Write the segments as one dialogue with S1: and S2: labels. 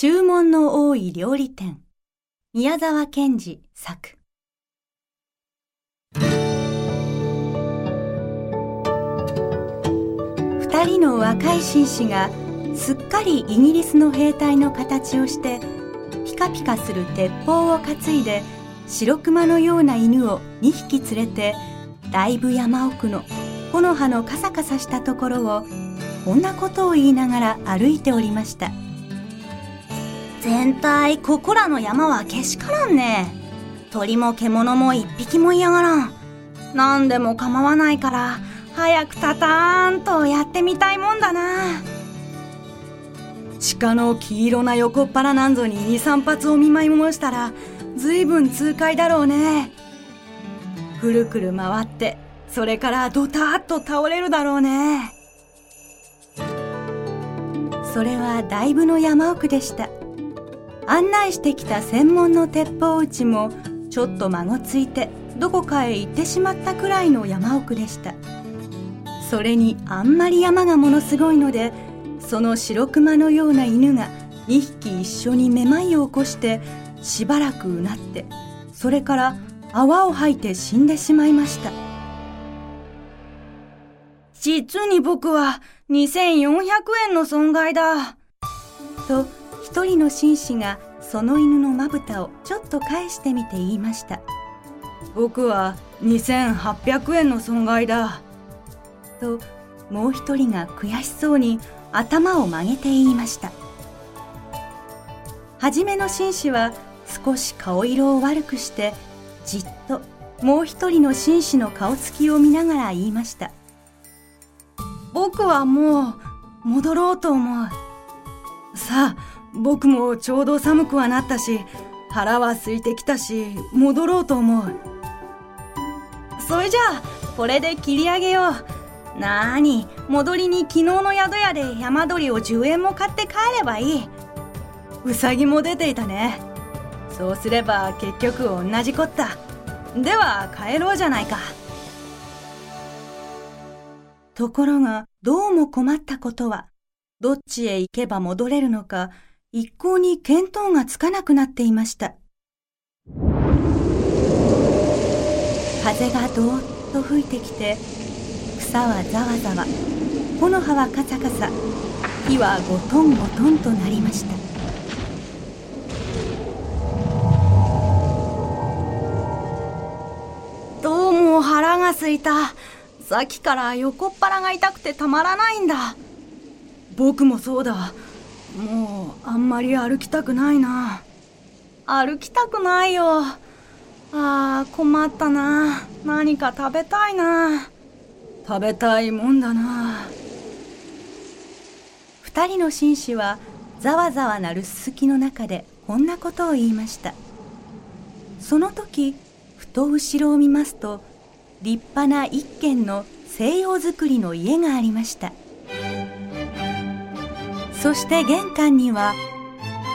S1: 注文の多い料理店。宮沢賢治作。二人の若い紳士がすっかりイギリスの兵隊の形をしてピカピカする鉄砲を担いで白熊のような犬を2匹連れてだいぶ山奥の木の葉のカサカサしたところをこんなことを言いながら歩いておりました。全体ここらの山はけしからんね。鳥も獣も一匹も嫌がらん。何でも構わないから早くたたーんとやってみたいもんだな。鹿の黄色な横っ腹なんぞに23発お見舞い申したら随分痛快だろうね。くるくる回ってそれからドタッと倒れるだろうね。それはだいぶの山奥でした。案内してきた専門の鉄砲撃ちもちょっと孫ついてどこかへ行ってしまったくらいの山奥でした。それにあんまり山がものすごいのでその白熊のような犬が2匹一緒にめまいを起こしてしばらくうなってそれから泡を吐いて死んでしまいました。実に僕は2400円の損害だ。と一人の紳士がその犬のまぶたをちょっと返してみて言いました。僕は2800円の損害だ。ともう一人が悔しそうに頭を曲げて言いました。初めの紳士は少し顔色を悪くしてじっともう一人の紳士の顔つきを見ながら言いました。僕はもう戻ろうと思う。さあ僕もちょうど寒くはなったし腹は空いてきたし戻ろうと思う。それじゃあこれで切り上げよう。なーに戻りに昨日の宿屋で山鳥を10円も買って帰ればいい。うさぎも出ていたね。そうすれば結局同じこった。では帰ろうじゃないか。ところがどうも困ったことはどっちへ行けば戻れるのか一向に見当がつかなくなっていました。風がどーっと吹いてきて草はざわざわ。木の葉はカサカサ。火はゴトンゴトンとなりました。どうも腹がすいた。さっきから横っ腹が痛くてたまらないんだ。僕もそうだ。もうあんまり歩きたくないな。歩きたくないよ。ああ困ったな。何か食べたいな。食べたいもんだな。二人の紳士はざわざわなるすすきの中でこんなことを言いました。その時ふと後ろを見ますと立派な一軒の西洋造りの家がありましたそして玄関には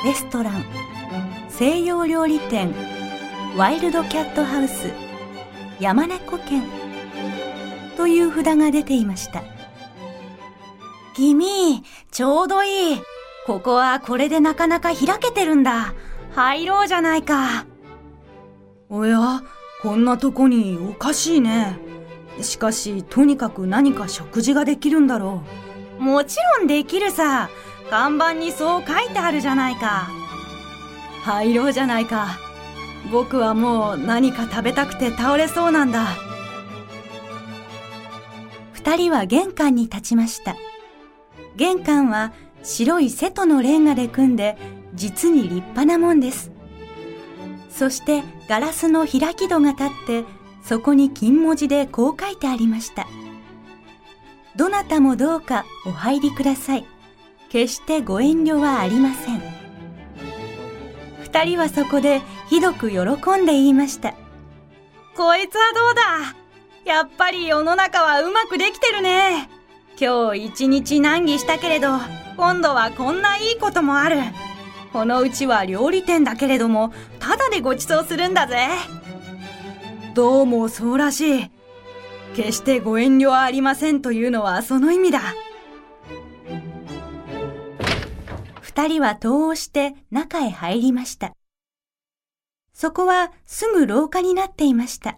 S1: レストラン西洋料理店ワイルドキャットハウス山猫犬という札が出ていました。君ちょうどいい。ここはこれでなかなか開けてるんだ。入ろうじゃないか。おやこんなとこにおかしいね。しかしとにかく何か食事ができるんだろう。もちろんできるさ看板にそう書いてあるじゃないか。入ろうじゃないか。僕はもう何か食べたくて倒れそうなんだ。二人は玄関に立ちました。玄関は白い瀬戸のレンガで組んで実に立派なもんです。そしてガラスの開き戸が立ってそこに金文字でこう書いてありました。どなたもどうかお入りください。決してご遠慮はありません。二人はそこでひどく喜んで言いました。こいつはどうだ？やっぱり世の中はうまくできてるね。今日一日難儀したけれど今度はこんないいこともある。このうちは料理店だけれどもただでご馳走するんだぜ。どうもそうらしい。決してご遠慮はありませんというのはその意味だ。二人は戸をして中へ入りました。そこはすぐ廊下になっていました。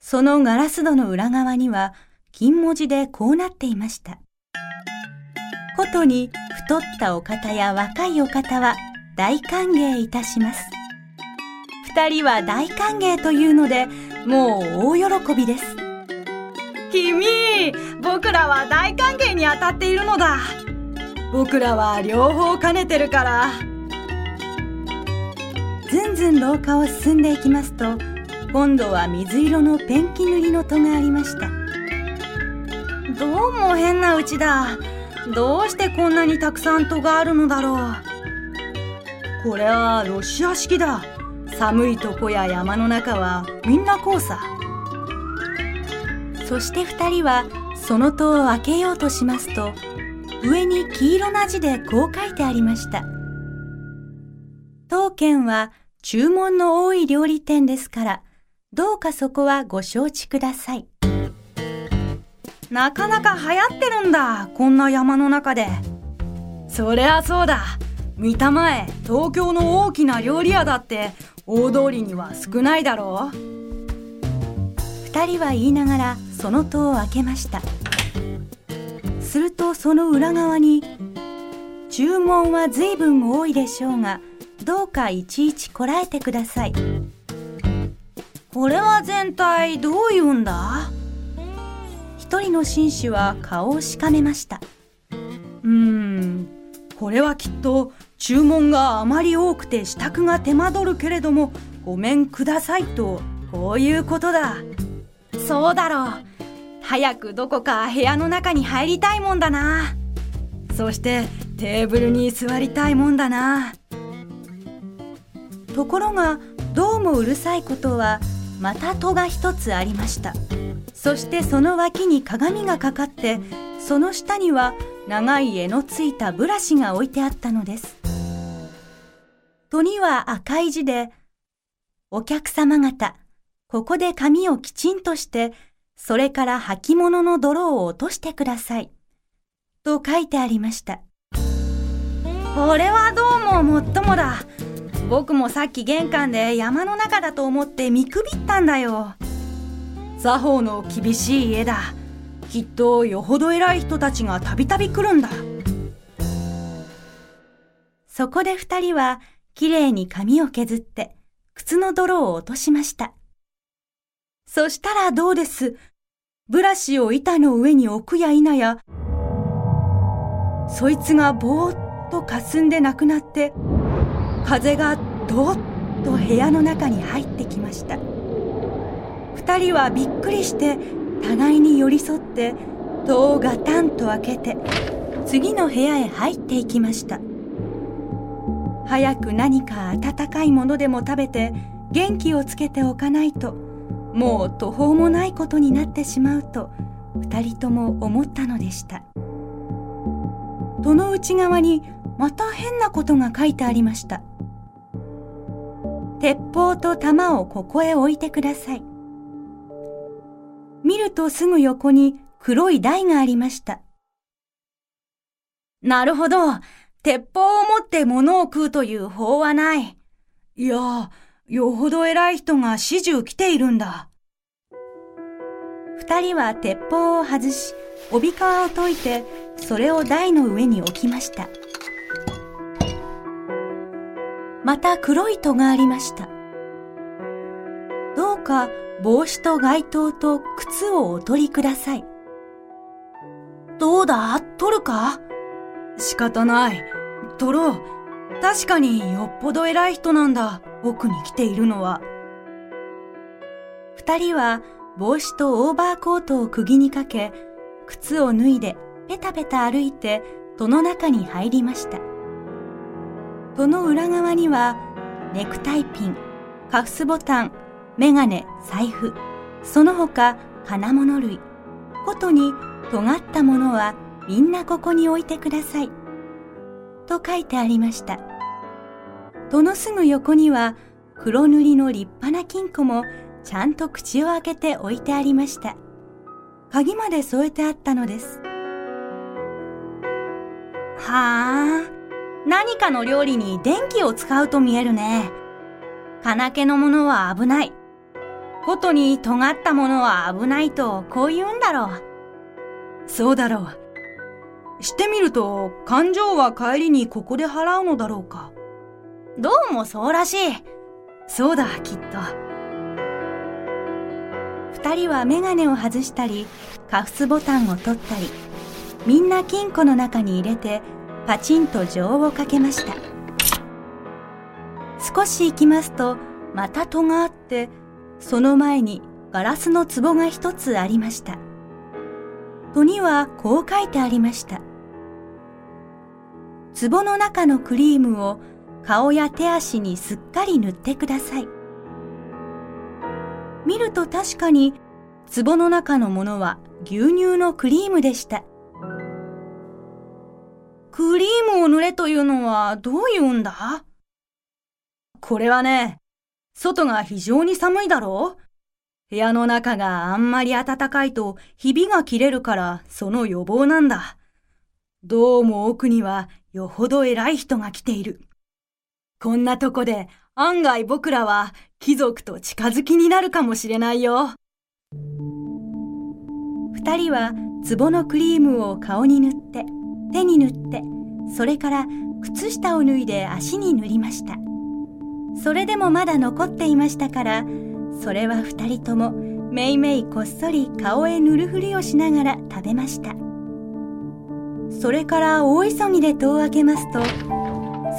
S1: そのガラス戸の裏側には金文字でこうなっていました。ことに太ったお方や若いお方は大歓迎いたします。二人は大歓迎というので、もう大喜びです。
S2: 君、僕らは大歓迎に当たっているのだ。僕らは両方兼ねてるから。
S1: ずんずん廊下を進んでいきますと、今度は水色のペンキ塗りの戸がありました。
S2: どうも変なうちだ。どうしてこんなにたくさん戸があるのだろう。これはロシア式だ。寒いとこや山の中はみんなこうさ。
S1: そして二人はその戸を開けようとしますと、上に黄色な字でこう書いてありました。当県は注文の多い料理店ですから、どうかそこはご承知ください。
S2: なかなか流行ってるんだ、こんな山の中で。そりゃそうだ。見たまえ、東京の大きな料理屋だって大通りには少ないだろう。
S1: 二人は言いながらその戸を開けました。するとその裏側に、注文は随分多いでしょうが、どうかいちいちこらえてください。
S2: これは全体どういうんだ？
S1: 一人の紳士は顔をしかめました。
S2: うーん、これはきっと注文があまり多くて支度が手間取るけれどもごめんくださいと、こういうことだ。そうだろう。早くどこか部屋の中に入りたいもんだな。そしてテーブルに座りたいもんだな。
S1: ところがどうもうるさいことはまた戸が一つありましたそしてその脇に鏡がかかってその下には長い柄のついたブラシが置いてあったのです戸には赤い字でお客様方ここで髪をきちんとしてそれから履物の泥を落としてくださいと書いてありました
S2: これはどうももっともだ僕もさっき玄関で山の中だと思って見くびったんだよ。作法の厳しい家だ。きっとよほど偉い人たちがたびたび来るんだ。
S1: そこで二人はきれいに髪を削って靴の泥を落としました。そしたらどうです？ブラシを板の上に置くや否や、そいつがぼーっと霞んでなくなって、風がどっと部屋の中に入ってきました。二人はびっくりして互いに寄り添って戸をガタンと開けて次の部屋へ入っていきました。早く何か温かいものでも食べて元気をつけておかないと。もう途方もないことになってしまうと二人とも思ったのでした戸の内側にまた変なことが書いてありました鉄砲と弾をここへ置いてください。見るとすぐ横に黒い台がありました。
S2: なるほど。鉄砲を持って物を食うという法はない。いや、よほど偉い人が始終来ているんだ。
S1: 二人は鉄砲を外し、帯皮を解いて、それを台の上に置きました。また黒い戸がありました。どうか帽子と街灯と靴をお取りください。
S2: どうだ？取るか？仕方ない。取ろう。確かによっぽど偉い人なんだ。奥に来ているのは。
S1: 二人は帽子とオーバーコートを釘にかけ、靴を脱いでペタペタ歩いて戸の中に入りました。その裏側には、ネクタイピン、カフスボタン、メガネ、財布、その他金物類、ことに尖ったものはみんなここに置いてください。と書いてありました。戸のすぐ横には黒塗りの立派な金庫もちゃんと口を開けて置いてありました。鍵まで添えてあったのです。
S2: はあ、
S1: 何かの料理に電気を使うと見えるね。金気のものは危ない。ことに尖ったものは危ないとこう言うんだろう。
S2: そうだろう。してみると、感情は帰りにここで払うのだろうか。
S1: どうもそうらしい。
S2: そうだ、きっと。
S1: 二人はメガネを外したり、カフスボタンを取ったり、みんな金庫の中に入れて、パチンと錠をかけました。少し行きますと、また戸があって、その前にガラスの壺が一つありました。戸にはこう書いてありました。壺の中のクリームを顔や手足にすっかり塗ってください。見ると確かに壺の中のものは牛乳のクリームでした。
S2: クリームを塗れというのはどういうんだ？これはね、外が非常に寒いだろう？部屋の中があんまり暖かいとひびが切れるからその予防なんだ。どうも奥にはよほど偉い人が来ている。こんなとこで案外僕らは貴族と近づきになるかもしれないよ。
S1: 二人は壺のクリームを顔に塗って、手に塗って、それから靴下を脱いで足に塗りました。それでもまだ残っていましたから、それは二人ともめいめいこっそり顔へ塗るふりをしながら食べました。それから大急ぎで戸を開けますと、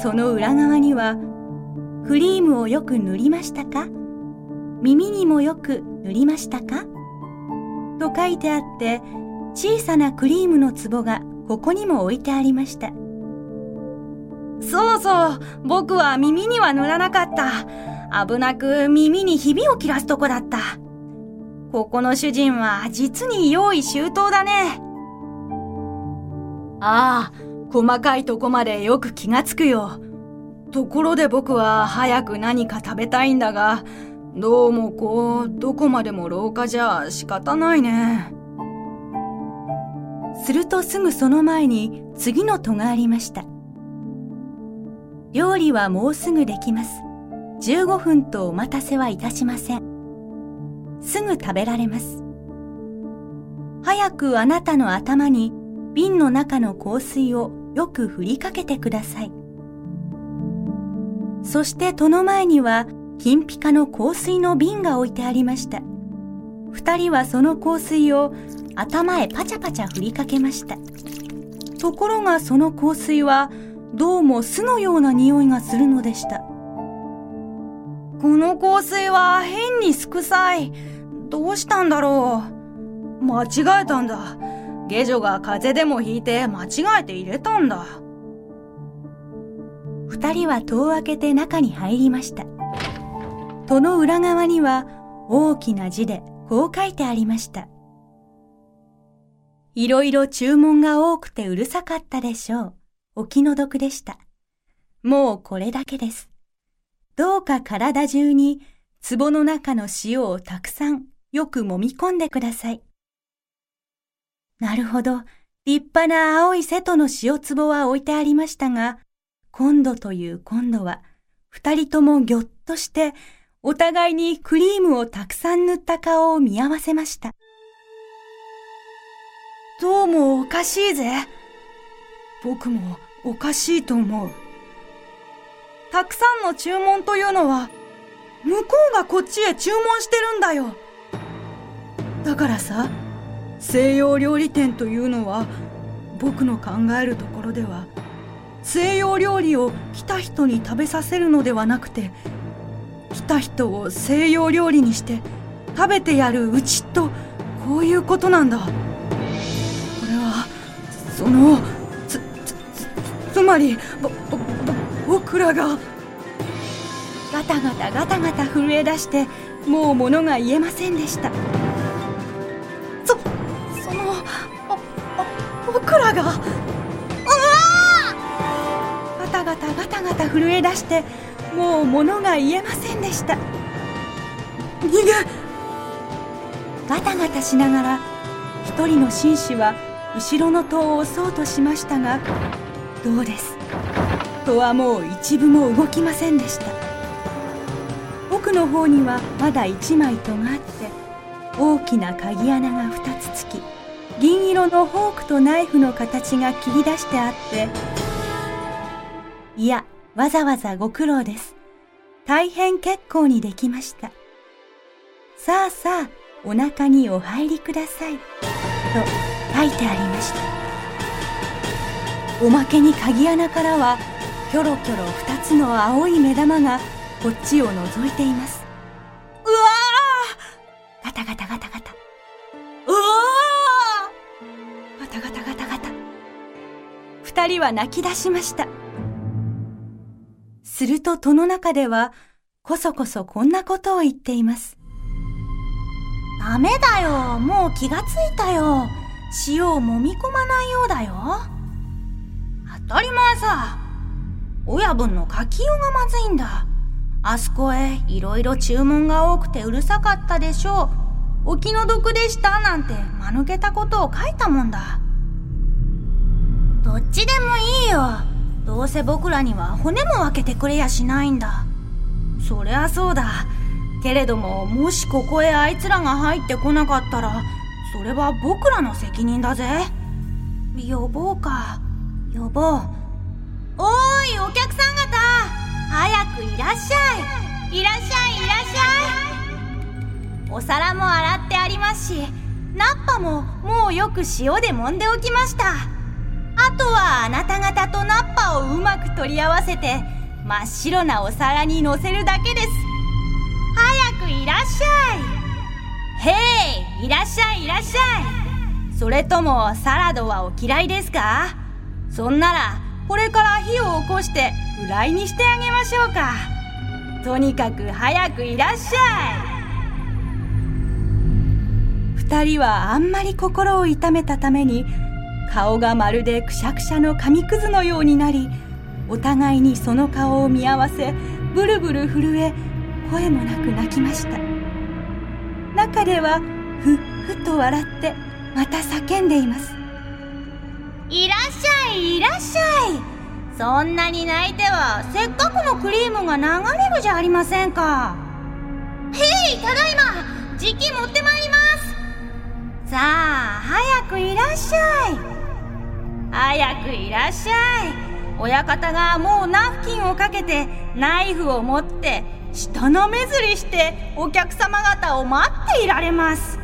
S1: その裏側には、クリームをよく塗りましたか？耳にもよく塗りましたか？と書いてあって、小さなクリームの壺がここにも置いてありました。
S2: そうそう、僕は耳には塗らなかった。危なく耳にひびを切らすとこだった。ここの主人は実に用意周到だね。ああ、細かいとこまでよく気がつくよ。ところで僕は早く何か食べたいんだが、どうもこう、どこまでも廊下じゃ仕方ないね。
S1: するとすぐその前に次の戸がありました。料理はもうすぐできます。15分とお待たせはいたしません。すぐ食べられます。早くあなたの頭に瓶の中の香水をよく振りかけてください。そして戸の前には金ピカの香水の瓶が置いてありました。二人はその香水を頭へパチャパチャ振りかけました。ところがその香水はどうも巣のような匂いがするのでした。
S2: この香水は変にすくさい。どうしたんだろう。間違えたんだ。下女が風邪でもひいて間違えて入れたんだ。
S1: 二人は戸を開けて中に入りました。戸の裏側には大きな字でこう書いてありました。いろいろ注文が多くてうるさかったでしょう。お気の毒でした。もうこれだけです。どうか体中に壺の中の塩をたくさんよく揉み込んでください。なるほど。立派な青い瀬戸の塩壺は置いてありましたが、今度という今度は、二人ともぎょっとして、お互いにクリームをたくさん塗った顔を見合わせました。
S2: どうもおかしいぜ。僕もおかしいと思う。たくさんの注文というのは、向こうがこっちへ注文してるんだよ。だからさ、西洋料理店というのは、僕の考えるところでは、西洋料理を来た人に食べさせるのではなくて、来た人を西洋料理にして食べてやるうちと、こういうことなんだ。これは、その、つつつまりぼぼ僕らが。
S1: ガタガタガタガタ震え出してもう物が言えませんでした。
S2: そその僕らが。
S1: ガタガタガタ震え出してもう物が言えませんでした。
S2: 逃げ。
S1: ガタガタしながら一人の紳士は後ろの戸を押そうとしましたがどうです。
S2: 戸はもう一部も動きませんでした。奥の方にはまだ一枚戸があって大きな鍵穴が2つつき銀色のフォークとナイフの形が切り出してあっていやわざわざご苦労です。大変結構にできました。さあさあお腹にお入りください。と書いてありました。おまけに鍵穴からはキョロキョロ二つの青い目玉がこっちを覗いています。
S1: うわ
S2: ー！ガタガタガタガタ。
S1: うわ
S2: ー！ガタガタガタガタ。二人は泣き出しました。すると戸の中ではこそこそこんなことを言っています
S1: ダメだよ。もう気がついたよ。塩を揉み込まないようだよ。当たり前さ。親分の書きようがまずいんだ。あそこへいろいろ注文が多くてうるさかったでしょう。お気の毒でしたなんて間抜けたことを書いたもんだ。どっちでもいいよ。どうせ僕らには骨も分けてくれやしないんだ。そりゃそうだ。けれどももしここへあいつらが入ってこなかったらそれは僕らの責任だぜ。呼ぼうか。呼ぼう。おーいお客さん方。早くいらっしゃい。いらっしゃいいらっしゃい。お皿も洗ってありますしナッパももうよく塩で揉んでおきました。あとはあなた方とナッパをうまく取り合わせて真っ白なお皿にのせるだけです。早くいらっしゃい。へいいらっしゃいいらっしゃい。それともサラダはお嫌いですか？そんならこれから火を起こしてフライにしてあげましょうか。とにかく早くいらっしゃい。
S2: 二人はあんまり心を痛めたために顔がまるでくしゃくしゃの紙くずのようになりお互いにその顔を見合わせブルブル震え声もなく泣きました。中ではふっふと笑ってまた叫んでいます。
S1: いらっしゃいいらっしゃい。そんなに泣いてはせっかくのクリームが流れるじゃありませんか。へいただいま。じき持ってまいります。さあ早くいらっしゃい早くいらっしゃい。親方がもうナフキンをかけてナイフを持って舌なめずりしてお客様方を待っていられます。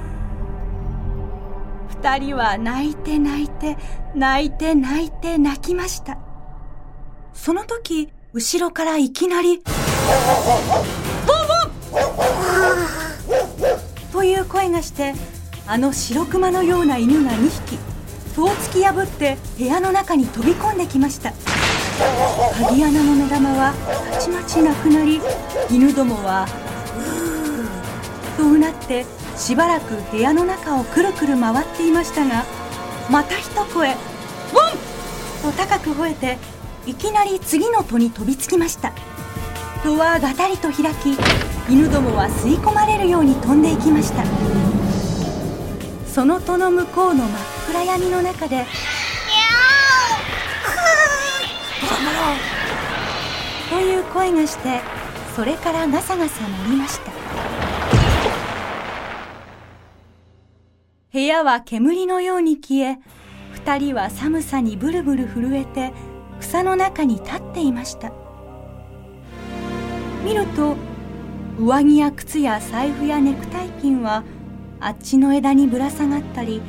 S2: 二人は泣いて泣いて泣いて泣いて泣きました。その時後ろからいきなり「ボンボン!」という声がしてあの白熊のような犬が2匹戸を突き破って部屋の中に飛び込んできました鍵穴の目玉はたちまちなくなり犬どもはうーとうなってしばらく部屋の中をくるくる回っていましたがまた一声「ボン!」と高く吠えていきなり次の戸に飛びつきました戸はガタリと開き犬どもは吸い込まれるように飛んでいきましたその戸の向こうの真っ暗闇の中で。という声がしてそれからガサガサ鳴りました。部屋は煙のように消え二人は寒さにブルブル震えて草の中に立っていました。見ると上着や靴や財布やネクタイピンはあっちの枝にぶら下がったり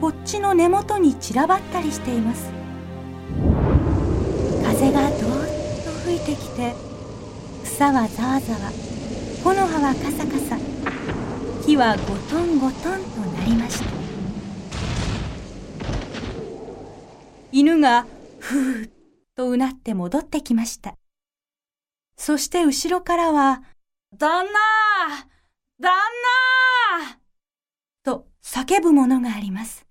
S2: こっちの根元に散らばったりしています。風がどーっと吹いてきて草はざわざわ。木の葉はカサカサ。木はゴトンゴトンとなりました。犬がふーっとうなって戻ってきました。そして後ろからは
S1: 旦那旦那
S2: と叫ぶものがあります。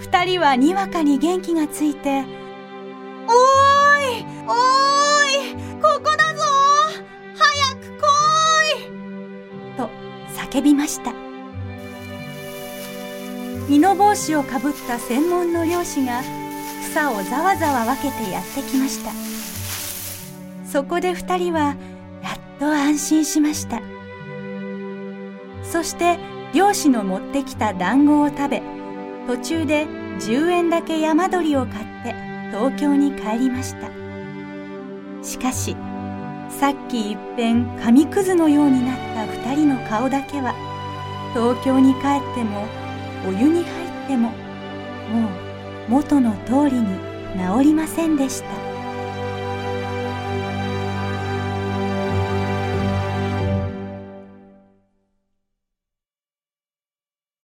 S2: 二人はにわかに元気がついて
S1: おーいおーいここだぞ早く来
S2: いと叫びました。美濃帽子をかぶった専門の漁師が
S1: 草をざわざわ分けてやってきました。そこで二人はやっと安心しました。そして漁師の持ってきた団子を食べ途中で10円だけ山鳥を買って東京に帰りました。しかしさっきいっぺん紙くずのようになった2人の顔だけは東京に帰ってもお湯に入ってももう元の通りに治りませんでした。